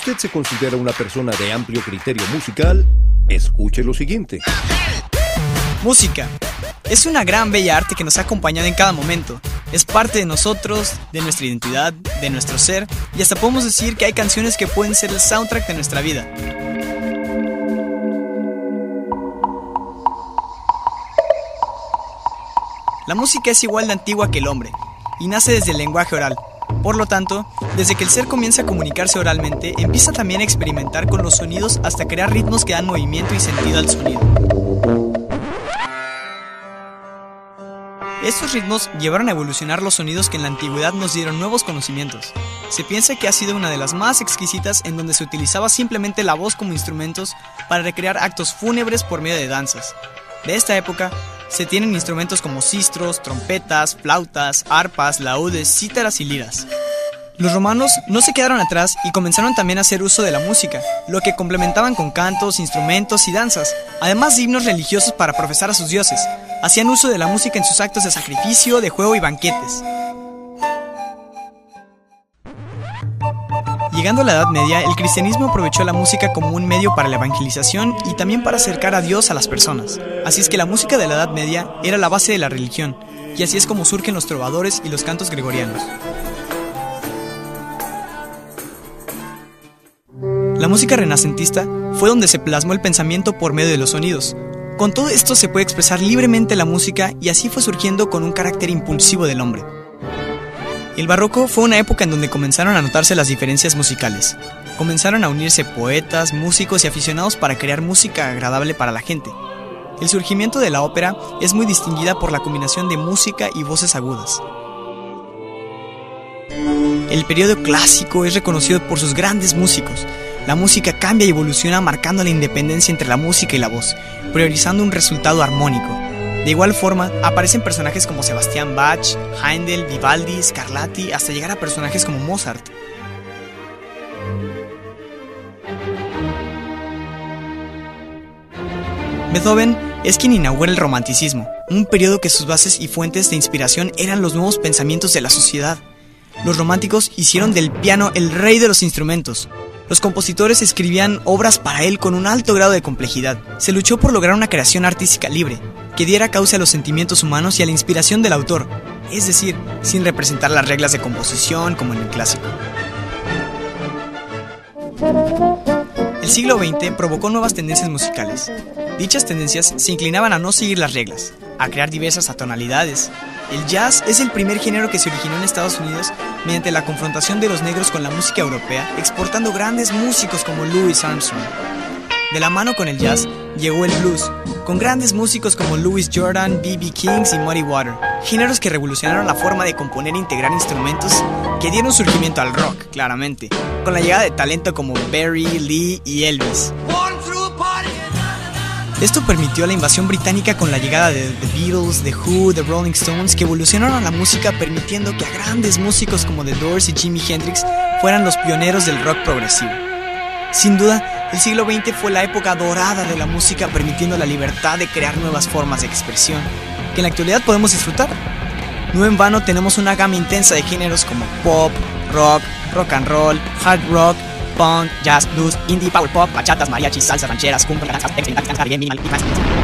usted se considera una persona de amplio criterio musical, escuche lo siguiente. Música. Es una gran bella arte que nos ha acompañado en cada momento. Es parte de nosotros, de nuestra identidad, de nuestro ser, y hasta podemos decir que hay canciones que pueden ser el soundtrack de nuestra vida. La música es igual de antigua que el hombre, y nace desde el lenguaje oral. Por lo tanto, desde que el ser comienza a comunicarse oralmente, empieza también a experimentar con los sonidos hasta crear ritmos que dan movimiento y sentido al sonido. Estos ritmos llevaron a evolucionar los sonidos que en la antigüedad nos dieron nuevos conocimientos. Se piensa que ha sido una de las más exquisitas en donde se utilizaba simplemente la voz como instrumentos para recrear actos fúnebres por medio de danzas. De esta época se tienen instrumentos como sistros, trompetas, flautas, arpas, laúdes, cítaras y liras. Los romanos no se quedaron atrás y comenzaron también a hacer uso de la música, lo que complementaban con cantos, instrumentos y danzas, además de himnos religiosos para profesar a sus dioses. Hacían uso de la música en sus actos de sacrificio, de juego y banquetes. Llegando a la Edad Media, el cristianismo aprovechó la música como un medio para la evangelización y también para acercar a Dios a las personas. Así es que la música de la Edad Media era la base de la religión, y así es como surgen los trovadores y los cantos gregorianos. La música renacentista fue donde se plasmó el pensamiento por medio de los sonidos. Con todo esto se puede expresar libremente la música y así fue surgiendo con un carácter impulsivo del hombre. El barroco fue una época en donde comenzaron a notarse las diferencias musicales. Comenzaron a unirse poetas, músicos y aficionados para crear música agradable para la gente. El surgimiento de la ópera es muy distinguida por la combinación de música y voces agudas. El periodo clásico es reconocido por sus grandes músicos, la música cambia y evoluciona marcando la independencia entre la música y la voz, priorizando un resultado armónico. De igual forma, aparecen personajes como Sebastián Bach, Heindel, Vivaldi, Scarlatti, hasta llegar a personajes como Mozart. Beethoven es quien inaugura el romanticismo, un periodo que sus bases y fuentes de inspiración eran los nuevos pensamientos de la sociedad. Los románticos hicieron del piano el rey de los instrumentos, los compositores escribían obras para él con un alto grado de complejidad. Se luchó por lograr una creación artística libre, que diera causa a los sentimientos humanos y a la inspiración del autor, es decir, sin representar las reglas de composición como en el clásico. El siglo XX provocó nuevas tendencias musicales. Dichas tendencias se inclinaban a no seguir las reglas, a crear diversas atonalidades, el jazz es el primer género que se originó en Estados Unidos mediante la confrontación de los negros con la música europea, exportando grandes músicos como Louis Armstrong. De la mano con el jazz llegó el blues, con grandes músicos como Louis Jordan, B.B. Kings y Muddy Water, géneros que revolucionaron la forma de componer e integrar instrumentos que dieron surgimiento al rock, claramente, con la llegada de talento como Barry, Lee y Elvis. Esto permitió la invasión británica con la llegada de The Beatles, The Who, The Rolling Stones, que evolucionaron la música permitiendo que grandes músicos como The Doors y Jimi Hendrix fueran los pioneros del rock progresivo. Sin duda, el siglo XX fue la época dorada de la música permitiendo la libertad de crear nuevas formas de expresión, que en la actualidad podemos disfrutar. No en vano tenemos una gama intensa de géneros como pop, rock, rock and roll, hard rock, punk, jazz, blues, indie, power pop, bachatas, mariachis, salsa, rancheras, danzas, minimal y más.